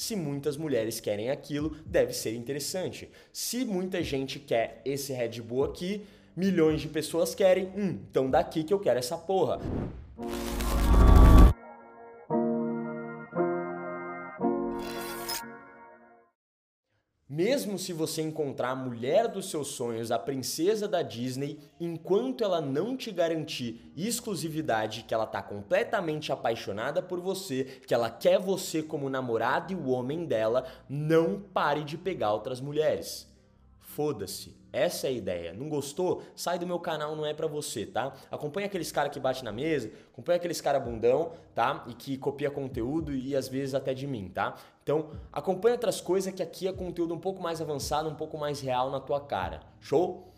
Se muitas mulheres querem aquilo, deve ser interessante. Se muita gente quer esse Red Bull aqui, milhões de pessoas querem, hum, então daqui que eu quero essa porra. Mesmo se você encontrar a mulher dos seus sonhos, a princesa da Disney, enquanto ela não te garantir exclusividade, que ela tá completamente apaixonada por você, que ela quer você como namorado e o homem dela, não pare de pegar outras mulheres. Foda-se. Essa é a ideia. Não gostou? Sai do meu canal, não é para você, tá? Acompanha aqueles cara que bate na mesa, acompanha aqueles cara bundão, tá? E que copia conteúdo e às vezes até de mim, tá? Então, acompanha outras coisas que aqui é conteúdo um pouco mais avançado, um pouco mais real na tua cara. Show?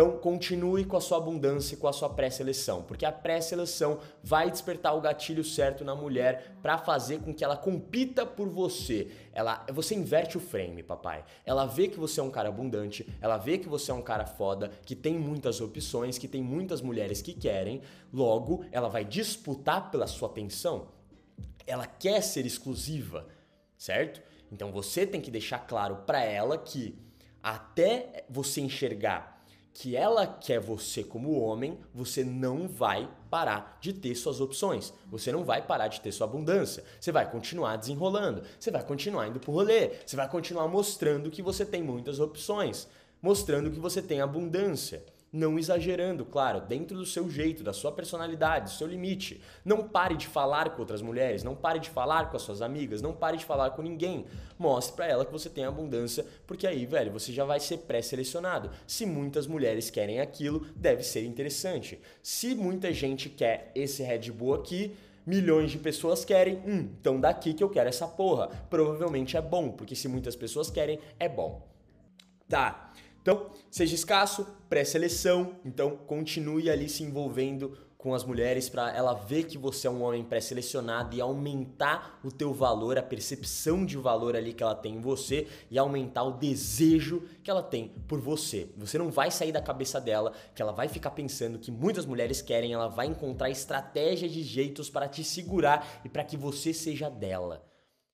Então, continue com a sua abundância e com a sua pré-seleção, porque a pré-seleção vai despertar o gatilho certo na mulher para fazer com que ela compita por você. Ela, você inverte o frame, papai. Ela vê que você é um cara abundante, ela vê que você é um cara foda, que tem muitas opções, que tem muitas mulheres que querem, logo ela vai disputar pela sua atenção. Ela quer ser exclusiva, certo? Então você tem que deixar claro para ela que até você enxergar que ela quer você como homem, você não vai parar de ter suas opções. Você não vai parar de ter sua abundância. Você vai continuar desenrolando, você vai continuar indo pro rolê, você vai continuar mostrando que você tem muitas opções, mostrando que você tem abundância não exagerando, claro, dentro do seu jeito, da sua personalidade, do seu limite. Não pare de falar com outras mulheres, não pare de falar com as suas amigas, não pare de falar com ninguém. Mostre para ela que você tem abundância, porque aí, velho, você já vai ser pré-selecionado. Se muitas mulheres querem aquilo, deve ser interessante. Se muita gente quer esse Red Bull aqui, milhões de pessoas querem, hum, então daqui que eu quero essa porra. Provavelmente é bom, porque se muitas pessoas querem, é bom. Tá. Então, seja escasso, pré-seleção, então continue ali se envolvendo com as mulheres para ela ver que você é um homem pré-selecionado e aumentar o teu valor, a percepção de valor ali que ela tem em você e aumentar o desejo que ela tem por você. Você não vai sair da cabeça dela, que ela vai ficar pensando que muitas mulheres querem, ela vai encontrar estratégias de jeitos para te segurar e para que você seja dela.